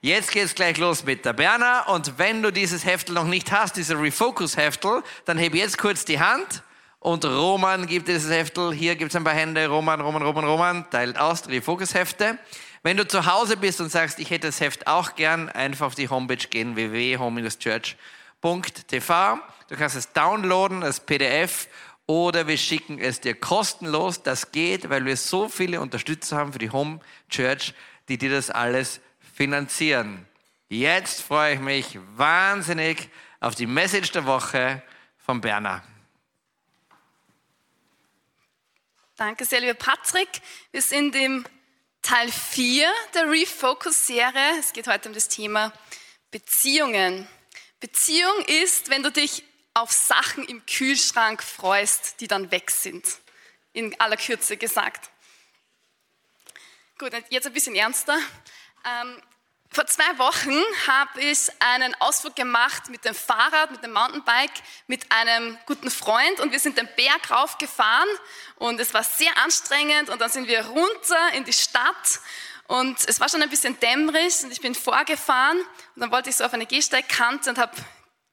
Jetzt geht's gleich los mit der Berner und wenn du dieses Heftel noch nicht hast, diese Refocus-Heftel, dann heb jetzt kurz die Hand und Roman gibt dieses Heftel. Hier gibt's ein paar Hände. Roman, Roman, Roman, Roman teilt aus Refocus-Hefte. Wenn du zu Hause bist und sagst, ich hätte das Heft auch gern, einfach auf die Homepage gehen, www.home-church.tv. Du kannst es downloaden als PDF oder wir schicken es dir kostenlos. Das geht, weil wir so viele Unterstützer haben für die Home Church, die dir das alles finanzieren. Jetzt freue ich mich wahnsinnig auf die Message der Woche von Berner. Danke sehr, lieber Patrick. Wir sind im Teil 4 der Refocus-Serie. Es geht heute um das Thema Beziehungen. Beziehung ist, wenn du dich auf Sachen im Kühlschrank freust, die dann weg sind. In aller Kürze gesagt. Gut, jetzt ein bisschen ernster. Ähm, vor zwei Wochen habe ich einen Ausflug gemacht mit dem Fahrrad, mit dem Mountainbike, mit einem guten Freund und wir sind den Berg raufgefahren und es war sehr anstrengend und dann sind wir runter in die Stadt und es war schon ein bisschen dämmerig und ich bin vorgefahren und dann wollte ich so auf eine Gehsteigkante und habe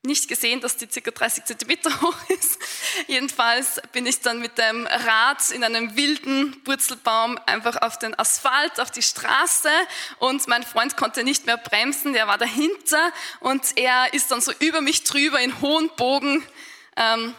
nicht gesehen, dass die ca. 30 Zentimeter hoch ist. Jedenfalls bin ich dann mit dem Rad in einem wilden Purzelbaum einfach auf den Asphalt, auf die Straße und mein Freund konnte nicht mehr bremsen, der war dahinter und er ist dann so über mich drüber in hohen Bogen ähm,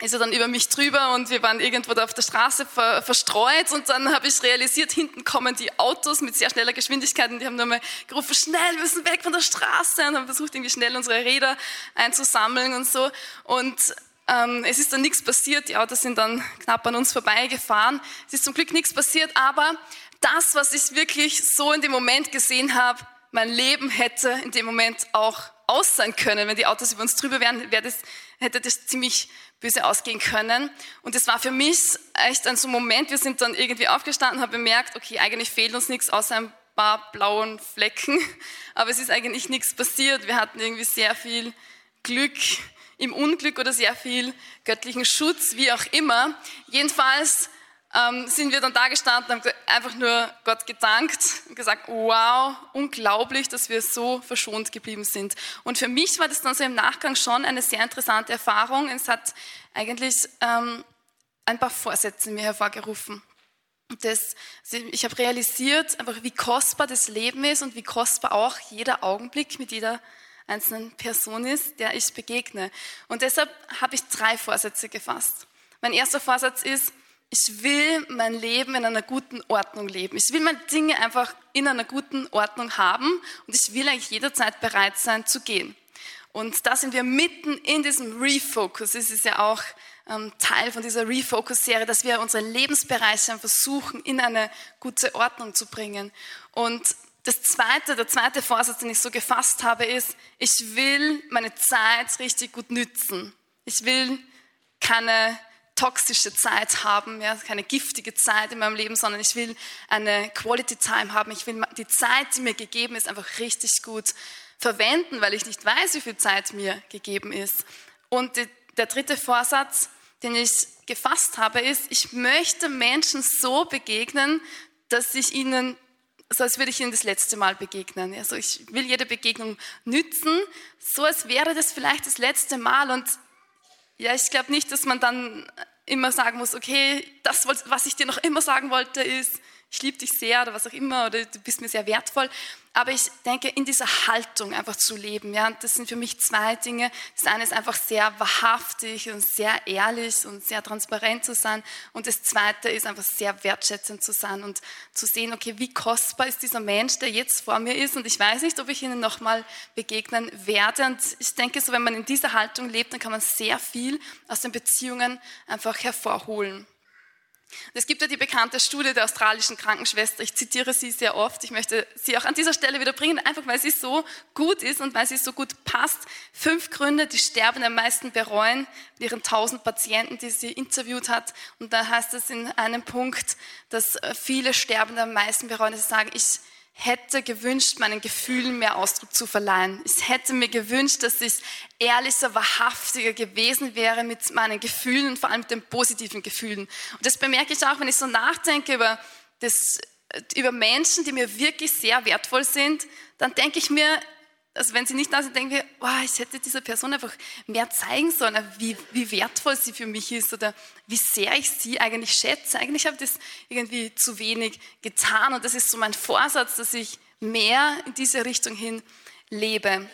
ist er dann über mich drüber und wir waren irgendwo da auf der Straße ver verstreut und dann habe ich realisiert, hinten kommen die Autos mit sehr schneller Geschwindigkeit und die haben nochmal gerufen, schnell, wir müssen weg von der Straße und haben versucht, irgendwie schnell unsere Räder einzusammeln und so und ähm, es ist dann nichts passiert, die Autos sind dann knapp an uns vorbeigefahren. Es ist zum Glück nichts passiert, aber das, was ich wirklich so in dem Moment gesehen habe, mein Leben hätte in dem Moment auch aus sein können. Wenn die Autos über uns drüber wären, wäre das, hätte das ziemlich böse ausgehen können. Und es war für mich echt ein so Moment, wir sind dann irgendwie aufgestanden, haben bemerkt, okay, eigentlich fehlt uns nichts außer ein paar blauen Flecken, aber es ist eigentlich nichts passiert. Wir hatten irgendwie sehr viel Glück im Unglück oder sehr viel göttlichen Schutz, wie auch immer. Jedenfalls ähm, sind wir dann da gestanden und haben einfach nur Gott gedankt und gesagt, wow, unglaublich, dass wir so verschont geblieben sind. Und für mich war das dann so im Nachgang schon eine sehr interessante Erfahrung. Es hat eigentlich ähm, ein paar Vorsätze mir hervorgerufen. Das, ich habe realisiert, einfach wie kostbar das Leben ist und wie kostbar auch jeder Augenblick mit jeder einzelnen Person ist, der ich begegne. Und deshalb habe ich drei Vorsätze gefasst. Mein erster Vorsatz ist, ich will mein Leben in einer guten Ordnung leben. Ich will meine Dinge einfach in einer guten Ordnung haben und ich will eigentlich jederzeit bereit sein zu gehen. Und da sind wir mitten in diesem Refocus. Es ist ja auch ähm, Teil von dieser Refocus-Serie, dass wir unsere Lebensbereiche versuchen, in eine gute Ordnung zu bringen. Und das zweite, der zweite Vorsatz, den ich so gefasst habe, ist, ich will meine Zeit richtig gut nützen. Ich will keine toxische Zeit haben, ja, keine giftige Zeit in meinem Leben, sondern ich will eine Quality Time haben. Ich will die Zeit, die mir gegeben ist, einfach richtig gut verwenden, weil ich nicht weiß, wie viel Zeit mir gegeben ist. Und die, der dritte Vorsatz, den ich gefasst habe, ist, ich möchte Menschen so begegnen, dass ich ihnen so als würde ich ihnen das letzte Mal begegnen. Also ich will jede Begegnung nützen, so als wäre das vielleicht das letzte Mal. Und ja, ich glaube nicht, dass man dann immer sagen muss, okay, das, was ich dir noch immer sagen wollte, ist, ich liebe dich sehr oder was auch immer oder du bist mir sehr wertvoll. Aber ich denke, in dieser Haltung einfach zu leben, ja, das sind für mich zwei Dinge. Das eine ist einfach sehr wahrhaftig und sehr ehrlich und sehr transparent zu sein. Und das zweite ist einfach sehr wertschätzend zu sein und zu sehen, okay, wie kostbar ist dieser Mensch, der jetzt vor mir ist. Und ich weiß nicht, ob ich ihnen nochmal begegnen werde. Und ich denke, so wenn man in dieser Haltung lebt, dann kann man sehr viel aus den Beziehungen einfach hervorholen. Es gibt ja die bekannte Studie der australischen Krankenschwester, ich zitiere sie sehr oft, ich möchte sie auch an dieser Stelle wieder bringen, einfach weil sie so gut ist und weil sie so gut passt. Fünf Gründe, die Sterben am meisten bereuen, mit ihren tausend Patienten, die sie interviewt hat. Und da heißt es in einem Punkt, dass viele Sterbende am meisten bereuen, dass sie sagen, ich hätte gewünscht, meinen Gefühlen mehr Ausdruck zu verleihen. Ich hätte mir gewünscht, dass ich ehrlicher, wahrhaftiger gewesen wäre mit meinen Gefühlen und vor allem mit den positiven Gefühlen. Und das bemerke ich auch, wenn ich so nachdenke über das über Menschen, die mir wirklich sehr wertvoll sind, dann denke ich mir, also wenn sie nicht da sind, denken wir, oh, ich hätte dieser Person einfach mehr zeigen sollen, wie, wie wertvoll sie für mich ist oder wie sehr ich sie eigentlich schätze. Eigentlich habe ich das irgendwie zu wenig getan und das ist so mein Vorsatz, dass ich mehr in diese Richtung hin lebe.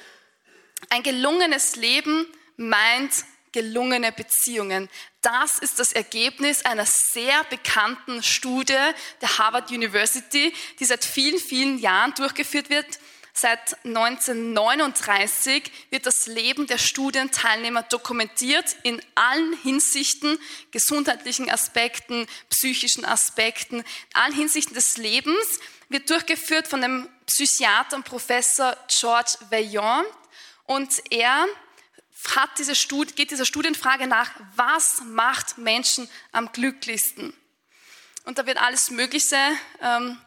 Ein gelungenes Leben meint gelungene Beziehungen. Das ist das Ergebnis einer sehr bekannten Studie der Harvard University, die seit vielen, vielen Jahren durchgeführt wird Seit 1939 wird das Leben der Studienteilnehmer dokumentiert in allen Hinsichten, gesundheitlichen Aspekten, psychischen Aspekten, in allen Hinsichten des Lebens, wird durchgeführt von dem Psychiater und Professor George Vaillant. Und er hat diese Studie, geht dieser Studienfrage nach, was macht Menschen am glücklichsten? Und da wird alles Mögliche ähm,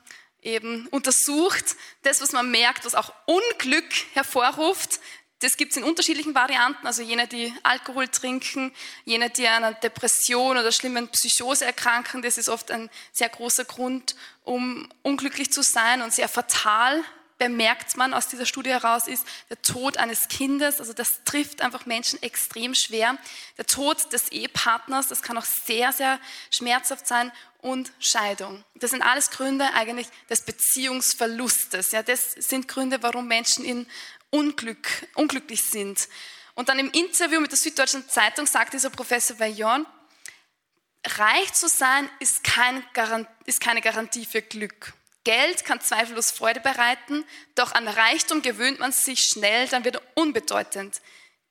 eben untersucht. Das, was man merkt, was auch Unglück hervorruft, das gibt es in unterschiedlichen Varianten. Also jene, die Alkohol trinken, jene, die an einer Depression oder schlimmen Psychose erkranken, das ist oft ein sehr großer Grund, um unglücklich zu sein und sehr fatal bemerkt man aus dieser Studie heraus, ist der Tod eines Kindes. Also das trifft einfach Menschen extrem schwer. Der Tod des Ehepartners, das kann auch sehr, sehr schmerzhaft sein. Und Scheidung. Das sind alles Gründe eigentlich des Beziehungsverlustes. Ja, das sind Gründe, warum Menschen in Unglück, unglücklich sind. Und dann im Interview mit der Süddeutschen Zeitung sagt dieser Professor Vaillant, reich zu sein ist, kein ist keine Garantie für Glück. Geld kann zweifellos Freude bereiten, doch an Reichtum gewöhnt man sich schnell, dann wird er unbedeutend.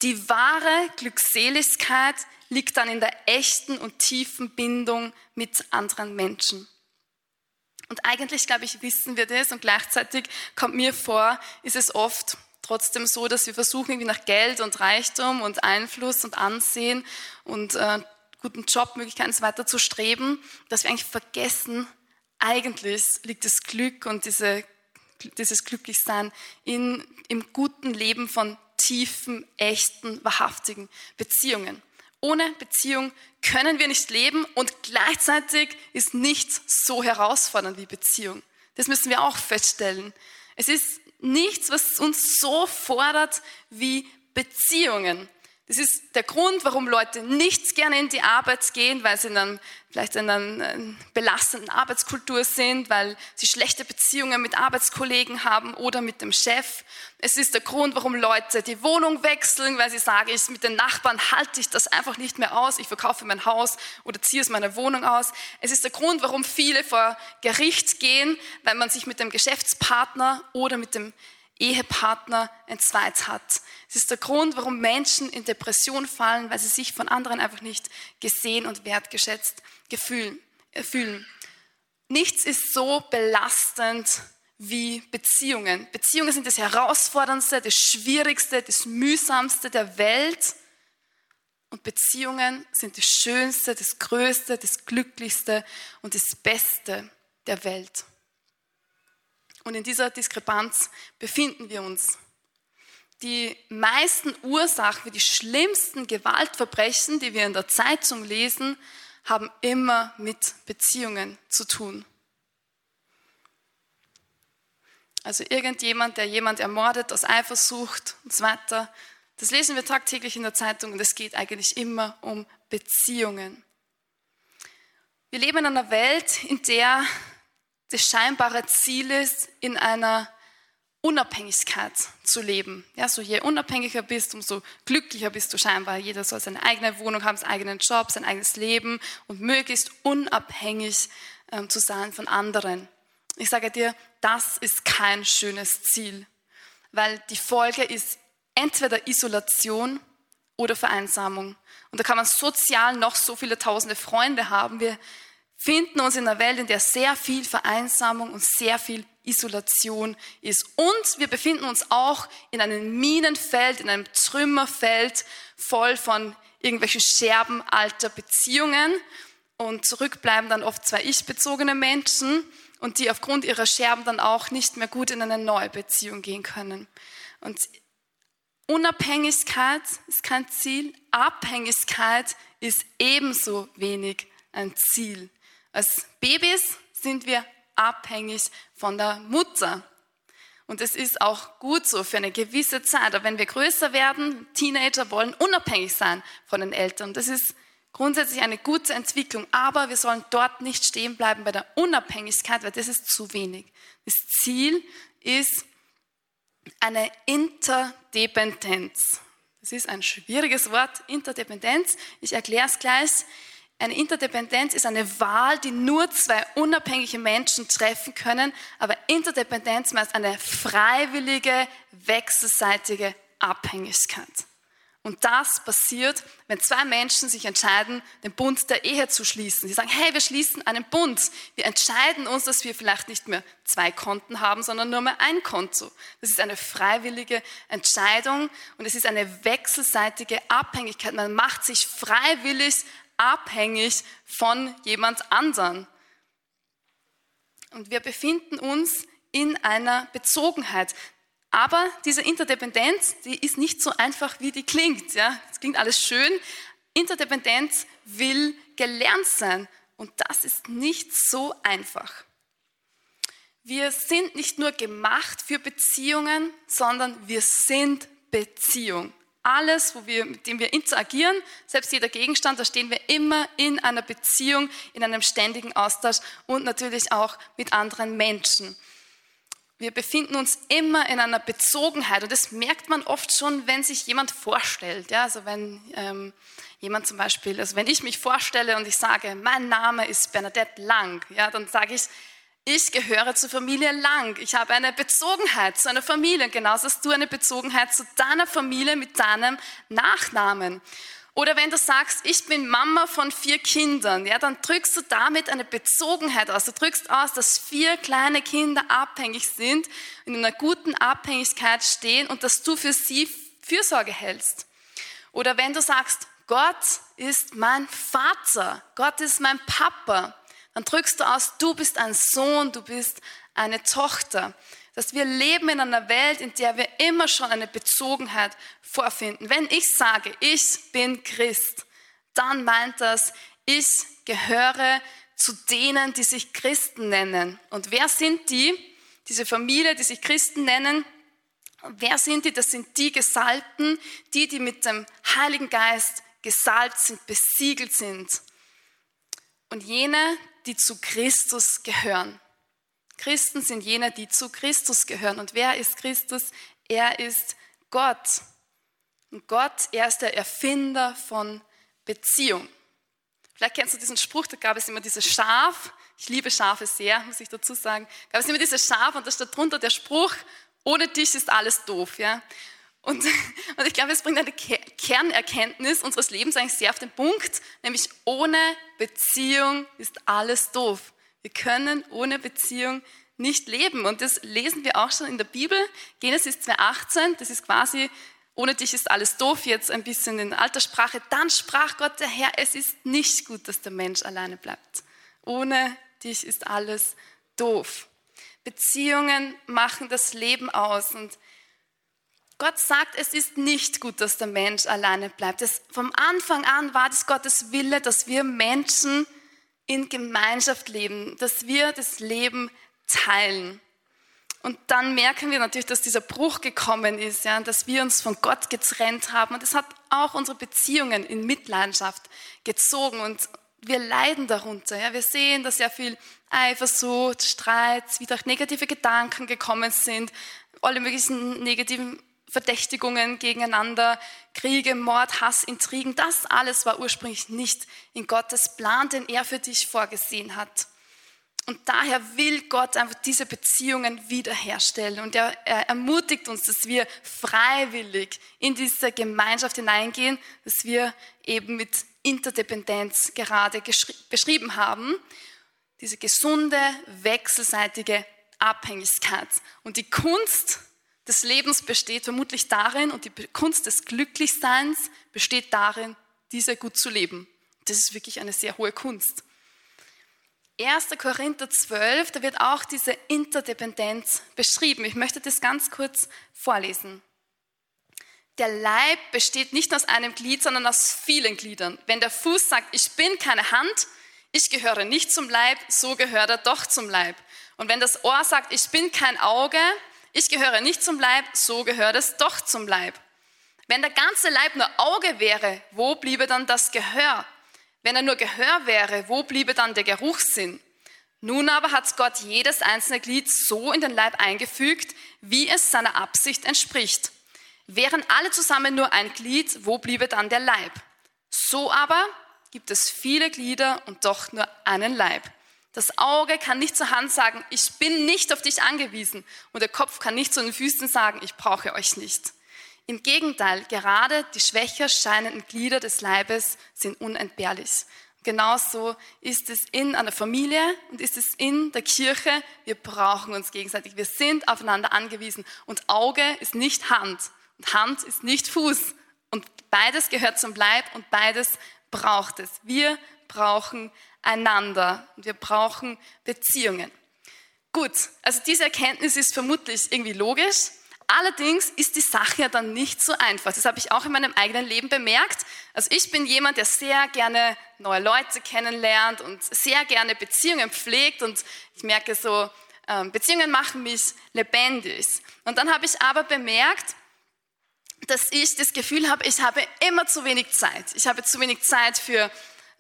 Die wahre Glückseligkeit liegt dann in der echten und tiefen Bindung mit anderen Menschen. Und eigentlich, glaube ich, wissen wir das und gleichzeitig kommt mir vor, ist es oft trotzdem so, dass wir versuchen, irgendwie nach Geld und Reichtum und Einfluss und Ansehen und äh, guten Jobmöglichkeiten und so weiter zu streben, dass wir eigentlich vergessen, eigentlich liegt das Glück und diese, dieses Glücklichsein in, im guten Leben von tiefen, echten, wahrhaftigen Beziehungen. Ohne Beziehung können wir nicht leben und gleichzeitig ist nichts so herausfordernd wie Beziehung. Das müssen wir auch feststellen. Es ist nichts, was uns so fordert wie Beziehungen. Das ist der Grund, warum Leute nicht gerne in die Arbeit gehen, weil sie dann vielleicht in einer äh, belastenden Arbeitskultur sind, weil sie schlechte Beziehungen mit Arbeitskollegen haben oder mit dem Chef. Es ist der Grund, warum Leute die Wohnung wechseln, weil sie sagen, ich, mit den Nachbarn halte ich das einfach nicht mehr aus, ich verkaufe mein Haus oder ziehe aus meiner Wohnung aus. Es ist der Grund, warum viele vor Gericht gehen, weil man sich mit dem Geschäftspartner oder mit dem Ehepartner entzweit hat. Es ist der Grund, warum Menschen in Depression fallen, weil sie sich von anderen einfach nicht gesehen und wertgeschätzt äh, fühlen. Nichts ist so belastend wie Beziehungen. Beziehungen sind das Herausforderndste, das Schwierigste, das Mühsamste der Welt. Und Beziehungen sind das Schönste, das Größte, das Glücklichste und das Beste der Welt. Und in dieser Diskrepanz befinden wir uns. Die meisten Ursachen die schlimmsten Gewaltverbrechen, die wir in der Zeitung lesen, haben immer mit Beziehungen zu tun. Also irgendjemand, der jemand ermordet aus Eifersucht und so weiter. Das lesen wir tagtäglich in der Zeitung und es geht eigentlich immer um Beziehungen. Wir leben in einer Welt, in der das scheinbare Ziel ist, in einer Unabhängigkeit zu leben. Ja, so je unabhängiger bist, umso glücklicher bist du scheinbar. Jeder soll seine eigene Wohnung haben, seinen eigenen Job, sein eigenes Leben und möglichst unabhängig ähm, zu sein von anderen. Ich sage dir, das ist kein schönes Ziel, weil die Folge ist entweder Isolation oder Vereinsamung. Und da kann man sozial noch so viele tausende Freunde haben. Wir finden uns in einer Welt, in der sehr viel Vereinsamung und sehr viel Isolation ist. Und wir befinden uns auch in einem Minenfeld, in einem Trümmerfeld voll von irgendwelchen Scherben alter Beziehungen. Und zurückbleiben dann oft zwei ich-bezogene Menschen und die aufgrund ihrer Scherben dann auch nicht mehr gut in eine neue Beziehung gehen können. Und Unabhängigkeit ist kein Ziel, Abhängigkeit ist ebenso wenig ein Ziel. Als Babys sind wir abhängig von der Mutter. Und es ist auch gut so für eine gewisse Zeit. Aber wenn wir größer werden, Teenager wollen unabhängig sein von den Eltern. Das ist grundsätzlich eine gute Entwicklung. Aber wir sollen dort nicht stehen bleiben bei der Unabhängigkeit, weil das ist zu wenig. Das Ziel ist eine Interdependenz. Das ist ein schwieriges Wort, Interdependenz. Ich erkläre es gleich. Eine Interdependenz ist eine Wahl, die nur zwei unabhängige Menschen treffen können, aber Interdependenz meint eine freiwillige, wechselseitige Abhängigkeit. Und das passiert, wenn zwei Menschen sich entscheiden, den Bund der Ehe zu schließen. Sie sagen, hey, wir schließen einen Bund. Wir entscheiden uns, dass wir vielleicht nicht mehr zwei Konten haben, sondern nur mehr ein Konto. Das ist eine freiwillige Entscheidung und es ist eine wechselseitige Abhängigkeit. Man macht sich freiwillig abhängig von jemand anderen. Und wir befinden uns in einer Bezogenheit. Aber diese Interdependenz, die ist nicht so einfach, wie die klingt. Ja, es klingt alles schön. Interdependenz will gelernt sein. Und das ist nicht so einfach. Wir sind nicht nur gemacht für Beziehungen, sondern wir sind Beziehung alles, wo wir, mit dem wir interagieren, selbst jeder Gegenstand, da stehen wir immer in einer Beziehung, in einem ständigen Austausch und natürlich auch mit anderen Menschen. Wir befinden uns immer in einer Bezogenheit und das merkt man oft schon, wenn sich jemand vorstellt. Ja, also wenn ähm, jemand zum Beispiel, also wenn ich mich vorstelle und ich sage, mein Name ist Bernadette Lang, ja, dann sage ich, ich gehöre zur Familie Lang. Ich habe eine Bezogenheit zu einer Familie. Genauso hast du eine Bezogenheit zu deiner Familie mit deinem Nachnamen. Oder wenn du sagst, ich bin Mama von vier Kindern, ja, dann drückst du damit eine Bezogenheit aus. Du drückst aus, dass vier kleine Kinder abhängig sind, in einer guten Abhängigkeit stehen und dass du für sie Fürsorge hältst. Oder wenn du sagst, Gott ist mein Vater, Gott ist mein Papa, dann drückst du aus, du bist ein Sohn, du bist eine Tochter. Dass wir leben in einer Welt, in der wir immer schon eine Bezogenheit vorfinden. Wenn ich sage, ich bin Christ, dann meint das, ich gehöre zu denen, die sich Christen nennen. Und wer sind die? Diese Familie, die sich Christen nennen. Wer sind die? Das sind die Gesalbten, die, die mit dem Heiligen Geist gesalbt sind, besiegelt sind. Und jene, die zu Christus gehören. Christen sind jene, die zu Christus gehören. Und wer ist Christus? Er ist Gott. Und Gott, er ist der Erfinder von Beziehung. Vielleicht kennst du diesen Spruch, da gab es immer dieses Schaf. Ich liebe Schafe sehr, muss ich dazu sagen. Da gab es immer dieses Schaf und da steht drunter der Spruch, ohne dich ist alles doof. Ja? Und, und ich glaube, es bringt eine Kernerkenntnis unseres Lebens eigentlich sehr auf den Punkt, nämlich ohne Beziehung ist alles doof. Wir können ohne Beziehung nicht leben. Und das lesen wir auch schon in der Bibel. Genesis 2,18, das ist quasi, ohne dich ist alles doof, jetzt ein bisschen in alter Sprache. Dann sprach Gott der Herr, es ist nicht gut, dass der Mensch alleine bleibt. Ohne dich ist alles doof. Beziehungen machen das Leben aus. Und Gott sagt, es ist nicht gut, dass der Mensch alleine bleibt. Das, vom Anfang an war das Gottes Wille, dass wir Menschen in Gemeinschaft leben, dass wir das Leben teilen. Und dann merken wir natürlich, dass dieser Bruch gekommen ist, ja, dass wir uns von Gott getrennt haben. Und es hat auch unsere Beziehungen in Mitleidenschaft gezogen. Und wir leiden darunter. Ja. Wir sehen, dass sehr viel Eifersucht, Streit, wieder negative Gedanken gekommen sind, alle möglichen negativen Verdächtigungen gegeneinander, Kriege, Mord, Hass, Intrigen, das alles war ursprünglich nicht in Gottes Plan, den er für dich vorgesehen hat. Und daher will Gott einfach diese Beziehungen wiederherstellen. Und er, er, ermutigt uns, dass wir freiwillig in diese Gemeinschaft hineingehen, dass wir eben mit Interdependenz gerade beschrieben haben. Diese gesunde, wechselseitige Abhängigkeit. Und die Kunst des Lebens besteht vermutlich darin und die Kunst des Glücklichseins besteht darin, diese gut zu leben. Das ist wirklich eine sehr hohe Kunst. 1. Korinther 12, da wird auch diese Interdependenz beschrieben. Ich möchte das ganz kurz vorlesen. Der Leib besteht nicht aus einem Glied, sondern aus vielen Gliedern. Wenn der Fuß sagt, ich bin keine Hand, ich gehöre nicht zum Leib, so gehört er doch zum Leib. Und wenn das Ohr sagt, ich bin kein Auge, ich gehöre nicht zum Leib, so gehört es doch zum Leib. Wenn der ganze Leib nur Auge wäre, wo bliebe dann das Gehör? Wenn er nur Gehör wäre, wo bliebe dann der Geruchssinn? Nun aber hat Gott jedes einzelne Glied so in den Leib eingefügt, wie es seiner Absicht entspricht. Wären alle zusammen nur ein Glied, wo bliebe dann der Leib? So aber gibt es viele Glieder und doch nur einen Leib. Das Auge kann nicht zur Hand sagen, ich bin nicht auf dich angewiesen. Und der Kopf kann nicht zu den Füßen sagen, ich brauche euch nicht. Im Gegenteil, gerade die schwächer scheinenden Glieder des Leibes sind unentbehrlich. Genauso ist es in einer Familie und ist es in der Kirche. Wir brauchen uns gegenseitig. Wir sind aufeinander angewiesen. Und Auge ist nicht Hand und Hand ist nicht Fuß. Und beides gehört zum Leib und beides braucht es. Wir brauchen einander wir brauchen Beziehungen. Gut, also diese Erkenntnis ist vermutlich irgendwie logisch. Allerdings ist die Sache ja dann nicht so einfach. Das habe ich auch in meinem eigenen Leben bemerkt. Also ich bin jemand, der sehr gerne neue Leute kennenlernt und sehr gerne Beziehungen pflegt und ich merke so, ähm, Beziehungen machen mich lebendig. Und dann habe ich aber bemerkt, dass ich das Gefühl habe, ich habe immer zu wenig Zeit. Ich habe zu wenig Zeit für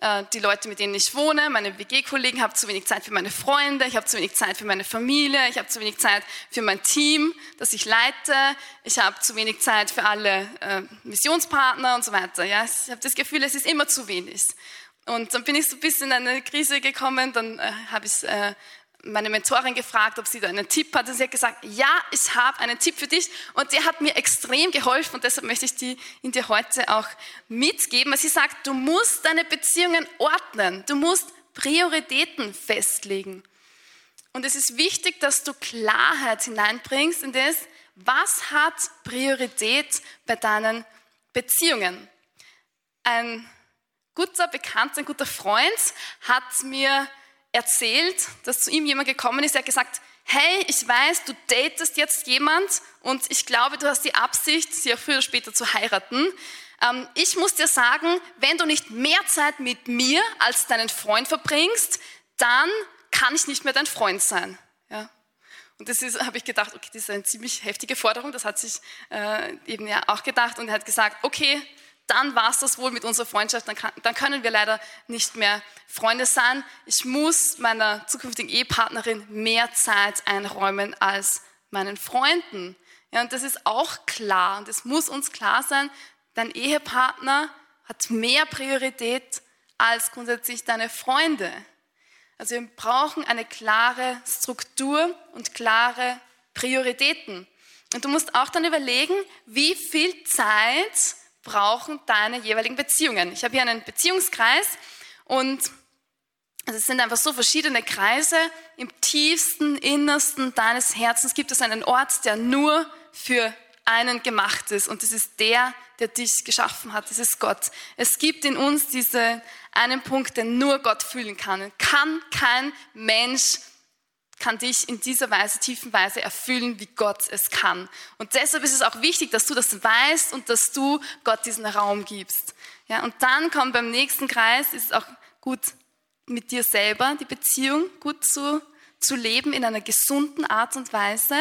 äh, die Leute, mit denen ich wohne, meine WG-Kollegen, habe zu wenig Zeit für meine Freunde, ich habe zu wenig Zeit für meine Familie, ich habe zu wenig Zeit für mein Team, das ich leite, ich habe zu wenig Zeit für alle äh, Missionspartner und so weiter. Ja? Ich habe das Gefühl, es ist immer zu wenig. Und dann bin ich so ein bisschen in eine Krise gekommen, dann äh, habe ich äh, meine Mentorin gefragt, ob sie da einen Tipp hat. Und sie hat gesagt, ja, ich habe einen Tipp für dich. Und der hat mir extrem geholfen und deshalb möchte ich die in dir heute auch mitgeben. Sie sagt, du musst deine Beziehungen ordnen. Du musst Prioritäten festlegen. Und es ist wichtig, dass du Klarheit hineinbringst in das, was hat Priorität bei deinen Beziehungen. Ein guter Bekannter, ein guter Freund hat mir erzählt, dass zu ihm jemand gekommen ist, der hat gesagt, hey, ich weiß, du datest jetzt jemand und ich glaube, du hast die Absicht, sie auch früher oder später zu heiraten. Ähm, ich muss dir sagen, wenn du nicht mehr Zeit mit mir als deinen Freund verbringst, dann kann ich nicht mehr dein Freund sein. Ja? Und das habe ich gedacht, okay, das ist eine ziemlich heftige Forderung, das hat sich äh, eben ja auch gedacht und er hat gesagt, okay, dann war es das wohl mit unserer Freundschaft, dann, kann, dann, können wir leider nicht mehr Freunde sein. Ich muss meiner zukünftigen Ehepartnerin mehr Zeit einräumen als meinen Freunden. Ja, und das ist auch klar und es muss uns klar sein, dein Ehepartner hat mehr Priorität als grundsätzlich deine Freunde. Also wir brauchen eine klare Struktur und klare Prioritäten. Und du musst auch dann überlegen, wie viel Zeit brauchen deine jeweiligen Beziehungen. Ich habe hier einen Beziehungskreis und es sind einfach so verschiedene Kreise. Im tiefsten, innersten deines Herzens gibt es einen Ort, der nur für einen gemacht ist. Und das ist der, der dich geschaffen hat. Das ist Gott. Es gibt in uns diesen einen Punkt, den nur Gott fühlen kann. Kann kein Mensch kann dich in dieser Weise, tiefen Weise erfüllen, wie Gott es kann. Und deshalb ist es auch wichtig, dass du das weißt und dass du Gott diesen Raum gibst. Ja, und dann kommt beim nächsten Kreis, ist es auch gut mit dir selber, die Beziehung gut zu, zu leben in einer gesunden Art und Weise.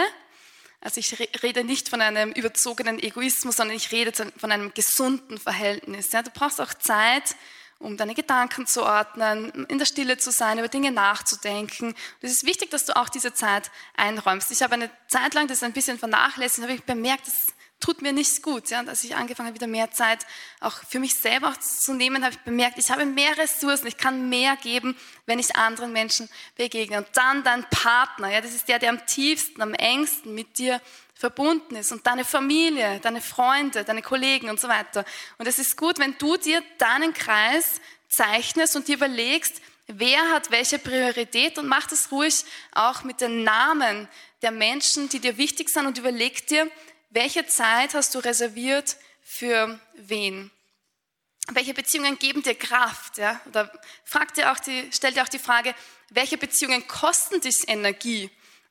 Also ich rede nicht von einem überzogenen Egoismus, sondern ich rede von einem gesunden Verhältnis. Ja, du brauchst auch Zeit, um deine Gedanken zu ordnen, in der Stille zu sein, über Dinge nachzudenken. Und es ist wichtig, dass du auch diese Zeit einräumst. Ich habe eine Zeit lang das ein bisschen vernachlässigt, habe ich bemerkt, das tut mir nicht gut. Ja? Und als ich angefangen habe, wieder mehr Zeit auch für mich selber zu nehmen, habe ich bemerkt, ich habe mehr Ressourcen, ich kann mehr geben, wenn ich anderen Menschen begegne. Und dann dein Partner, ja, das ist der, der am tiefsten, am engsten mit dir verbunden ist und deine Familie, deine Freunde, deine Kollegen und so weiter. Und es ist gut, wenn du dir deinen Kreis zeichnest und dir überlegst, wer hat welche Priorität und mach das ruhig auch mit den Namen der Menschen, die dir wichtig sind und überleg dir, welche Zeit hast du reserviert für wen? Welche Beziehungen geben dir Kraft? Ja? Oder frag dir auch die, stell dir auch die Frage, welche Beziehungen kosten dich Energie?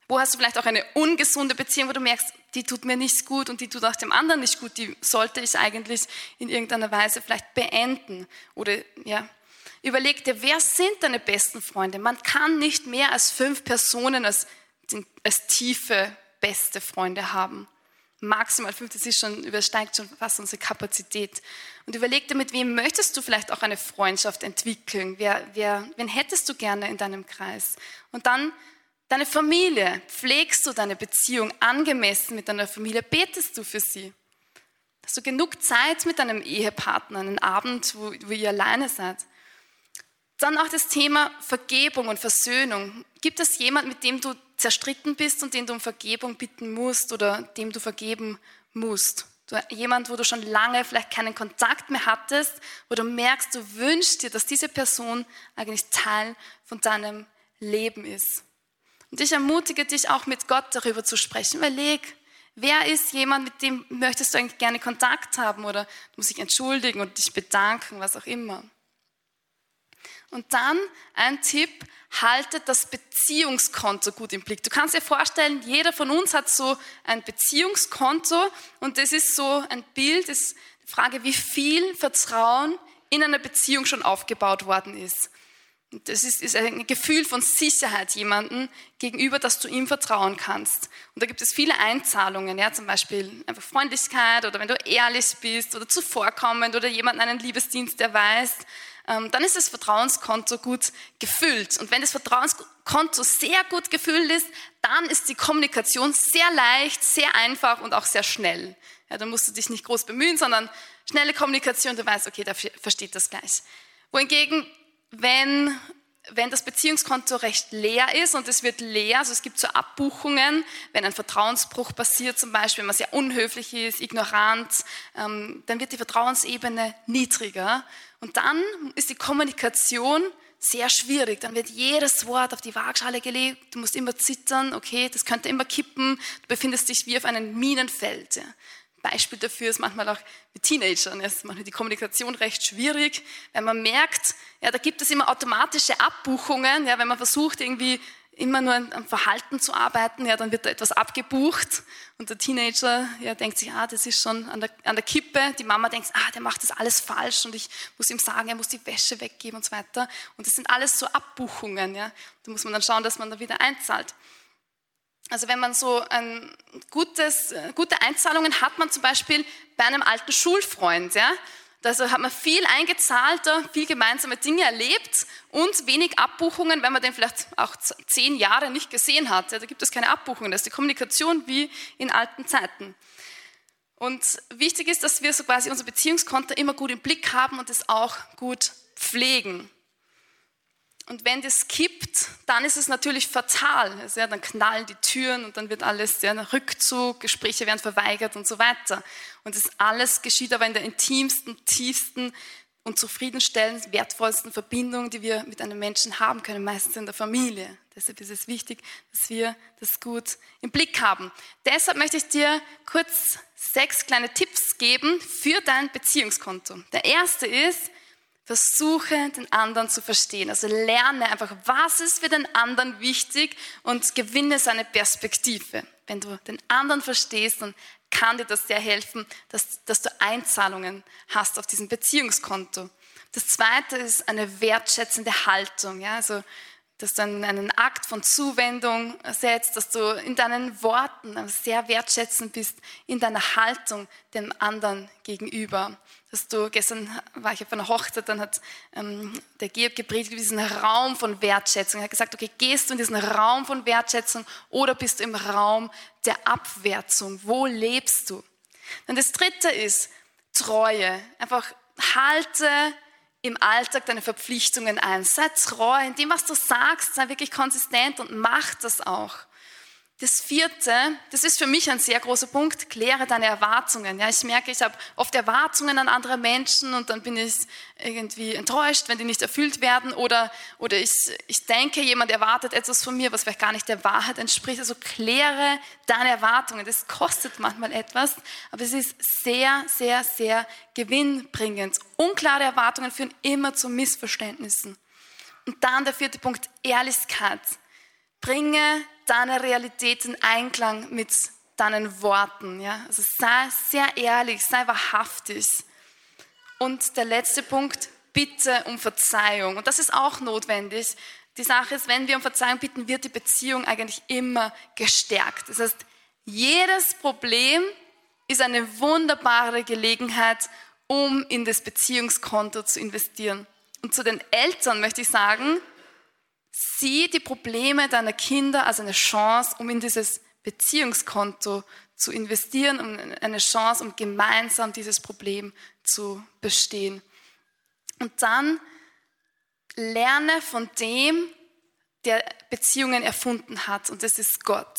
Wo hast du vielleicht auch eine ungesunde Beziehung, wo du merkst, die tut mir nichts gut und die tut auch dem anderen nicht gut, die sollte ich eigentlich in irgendeiner Weise vielleicht beenden. Oder ja, Überleg dir, wer sind deine besten Freunde? Man kann nicht mehr als fünf Personen als, als tiefe, beste Freunde haben. Maximal fünf, das ist schon, übersteigt schon fast unsere Kapazität. Und überleg dir, mit wem möchtest du vielleicht auch eine Freundschaft entwickeln? Wer, wer, wen hättest du gerne in deinem Kreis? Und dann deine Familie. Pflegst du deine Beziehung angemessen mit deiner Familie? Betest du für sie? Hast du genug Zeit mit deinem Ehepartner, einen Abend, wo, wo ihr alleine seid? Dann auch das Thema Vergebung und Versöhnung. Gibt es jemanden, mit dem du zerstritten bist und den du um Vergebung bitten musst oder dem du vergeben musst? Du, jemand, wo du schon lange vielleicht keinen Kontakt mehr hattest, wo du merkst, du wünschst dir, dass diese Person eigentlich Teil von deinem Leben ist. Und ich ermutige dich auch mit Gott darüber zu sprechen. Überleg, wer ist jemand, mit dem möchtest du eigentlich gerne Kontakt haben oder du musst dich entschuldigen und dich bedanken, was auch immer. Und dann ein Tipp, haltet das Beziehungskonto gut im Blick. Du kannst dir vorstellen, jeder von uns hat so ein Beziehungskonto und das ist so ein Bild, das ist die Frage, wie viel Vertrauen in einer Beziehung schon aufgebaut worden ist. Das ist, ist ein Gefühl von Sicherheit jemandem gegenüber, dass du ihm vertrauen kannst. Und da gibt es viele Einzahlungen, ja, zum Beispiel einfach Freundlichkeit oder wenn du ehrlich bist oder zuvorkommend oder jemanden einen Liebesdienst erweist ähm, dann ist das Vertrauenskonto gut gefüllt. Und wenn das Vertrauenskonto sehr gut gefüllt ist, dann ist die Kommunikation sehr leicht, sehr einfach und auch sehr schnell. Ja, dann musst du dich nicht groß bemühen, sondern schnelle Kommunikation, du weißt, okay, der versteht das gleich. Wohingegen, wenn wenn das Beziehungskonto recht leer ist und es wird leer, also es gibt so Abbuchungen, wenn ein Vertrauensbruch passiert zum Beispiel, wenn man sehr unhöflich ist, ignorant, ähm, dann wird die Vertrauensebene niedriger und dann ist die Kommunikation sehr schwierig. Dann wird jedes Wort auf die Waagschale gelegt, du musst immer zittern, okay, das könnte immer kippen, du befindest dich wie auf einem Minenfeld. Ja. Beispiel dafür ist manchmal auch mit Teenagern. Es ist manchmal die Kommunikation recht schwierig, weil man merkt, ja, da gibt es immer automatische Abbuchungen. Ja, wenn man versucht, irgendwie immer nur am Verhalten zu arbeiten, ja, dann wird da etwas abgebucht und der Teenager ja, denkt sich, ah, das ist schon an der, an der Kippe. Die Mama denkt, ah, der macht das alles falsch und ich muss ihm sagen, er muss die Wäsche weggeben und so weiter. Und das sind alles so Abbuchungen. Ja. Da muss man dann schauen, dass man da wieder einzahlt. Also wenn man so ein gutes, gute Einzahlungen hat man zum Beispiel bei einem alten Schulfreund, ja, also hat man viel eingezahlt, viel gemeinsame Dinge erlebt und wenig Abbuchungen, wenn man den vielleicht auch zehn Jahre nicht gesehen hat. Ja, da gibt es keine Abbuchungen, das ist die Kommunikation wie in alten Zeiten. Und wichtig ist, dass wir so quasi unser Beziehungskonto immer gut im Blick haben und es auch gut pflegen. Und wenn das kippt, dann ist es natürlich fatal. Also ja, dann knallen die Türen und dann wird alles, ja, Rückzug, Gespräche werden verweigert und so weiter. Und das alles geschieht aber in der intimsten, tiefsten und zufriedenstellend wertvollsten Verbindung, die wir mit einem Menschen haben können, meistens in der Familie. Deshalb ist es wichtig, dass wir das gut im Blick haben. Deshalb möchte ich dir kurz sechs kleine Tipps geben für dein Beziehungskonto. Der erste ist, Versuche den anderen zu verstehen. Also lerne einfach, was ist für den anderen wichtig und gewinne seine Perspektive. Wenn du den anderen verstehst, dann kann dir das sehr helfen, dass, dass du Einzahlungen hast auf diesem Beziehungskonto. Das zweite ist eine wertschätzende Haltung. Ja? Also dass du einen Akt von Zuwendung setzt, dass du in deinen Worten sehr wertschätzend bist, in deiner Haltung dem anderen gegenüber. Dass du, gestern war ich auf einer Hochzeit, dann hat ähm, der Georg gepredigt diesen Raum von Wertschätzung. Er hat gesagt, okay, gehst du in diesen Raum von Wertschätzung oder bist du im Raum der Abwertung? Wo lebst du? Dann das dritte ist Treue. Einfach halte im Alltag deine Verpflichtungen ein. Sei treu in dem, was du sagst, sei wirklich konsistent und mach das auch. Das vierte, das ist für mich ein sehr großer Punkt, kläre deine Erwartungen. Ja, ich merke, ich habe oft Erwartungen an andere Menschen und dann bin ich irgendwie enttäuscht, wenn die nicht erfüllt werden oder, oder ich, ich denke, jemand erwartet etwas von mir, was vielleicht gar nicht der Wahrheit entspricht. Also kläre deine Erwartungen. Das kostet manchmal etwas, aber es ist sehr, sehr, sehr gewinnbringend. Unklare Erwartungen führen immer zu Missverständnissen. Und dann der vierte Punkt, Ehrlichkeit. Bringe deine Realität in Einklang mit deinen Worten. Ja? Also sei sehr ehrlich, sei wahrhaftig. Und der letzte Punkt, bitte um Verzeihung. Und das ist auch notwendig. Die Sache ist, wenn wir um Verzeihung bitten, wird die Beziehung eigentlich immer gestärkt. Das heißt, jedes Problem ist eine wunderbare Gelegenheit, um in das Beziehungskonto zu investieren. Und zu den Eltern möchte ich sagen, sieh die Probleme deiner Kinder als eine Chance, um in dieses Beziehungskonto zu investieren, um eine Chance, um gemeinsam dieses Problem zu bestehen. Und dann lerne von dem, der Beziehungen erfunden hat, und das ist Gott.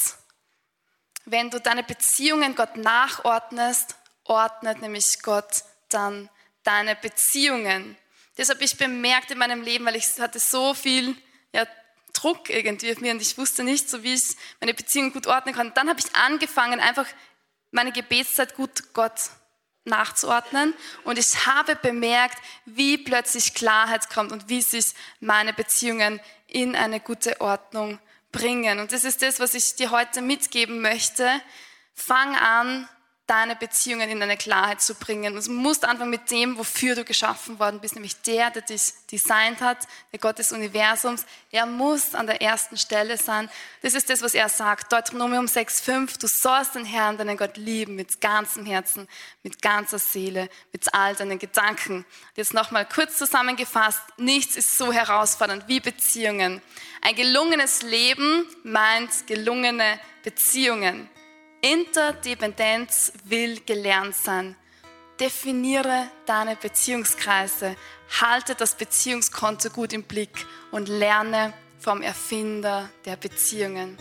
Wenn du deine Beziehungen Gott nachordnest, ordnet nämlich Gott dann deine Beziehungen. Das habe ich bemerkt in meinem Leben, weil ich hatte so viel ja, Druck irgendwie auf mir und ich wusste nicht, so wie ich meine Beziehung gut ordnen kann. Dann habe ich angefangen, einfach meine Gebetszeit gut Gott nachzuordnen und ich habe bemerkt, wie plötzlich Klarheit kommt und wie sich meine Beziehungen in eine gute Ordnung bringen. Und das ist das, was ich dir heute mitgeben möchte. Fang an, deine Beziehungen in eine Klarheit zu bringen. Du musst anfangen mit dem, wofür du geschaffen worden bist, nämlich der, der dich designt hat, der Gott des Universums. Er muss an der ersten Stelle sein. Das ist das, was er sagt. Deuteronomium 6,5, du sollst den Herrn, deinen Gott lieben, mit ganzem Herzen, mit ganzer Seele, mit all deinen Gedanken. Jetzt nochmal kurz zusammengefasst, nichts ist so herausfordernd wie Beziehungen. Ein gelungenes Leben meint gelungene Beziehungen. Interdependenz will gelernt sein. Definiere deine Beziehungskreise, halte das Beziehungskonto gut im Blick und lerne vom Erfinder der Beziehungen.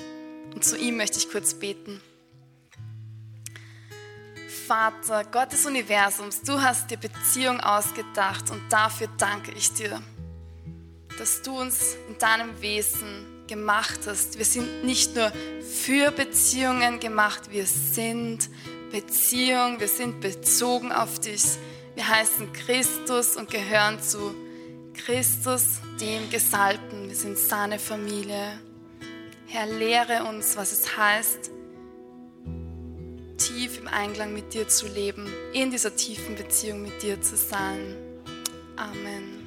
Und zu ihm möchte ich kurz beten. Vater, Gott des Universums, du hast dir Beziehung ausgedacht und dafür danke ich dir, dass du uns in deinem Wesen gemacht hast. Wir sind nicht nur für Beziehungen gemacht, wir sind Beziehung, wir sind bezogen auf dich. Wir heißen Christus und gehören zu Christus, dem Gesalbten. Wir sind seine Familie. Herr, lehre uns, was es heißt, tief im Einklang mit dir zu leben, in dieser tiefen Beziehung mit dir zu sein. Amen.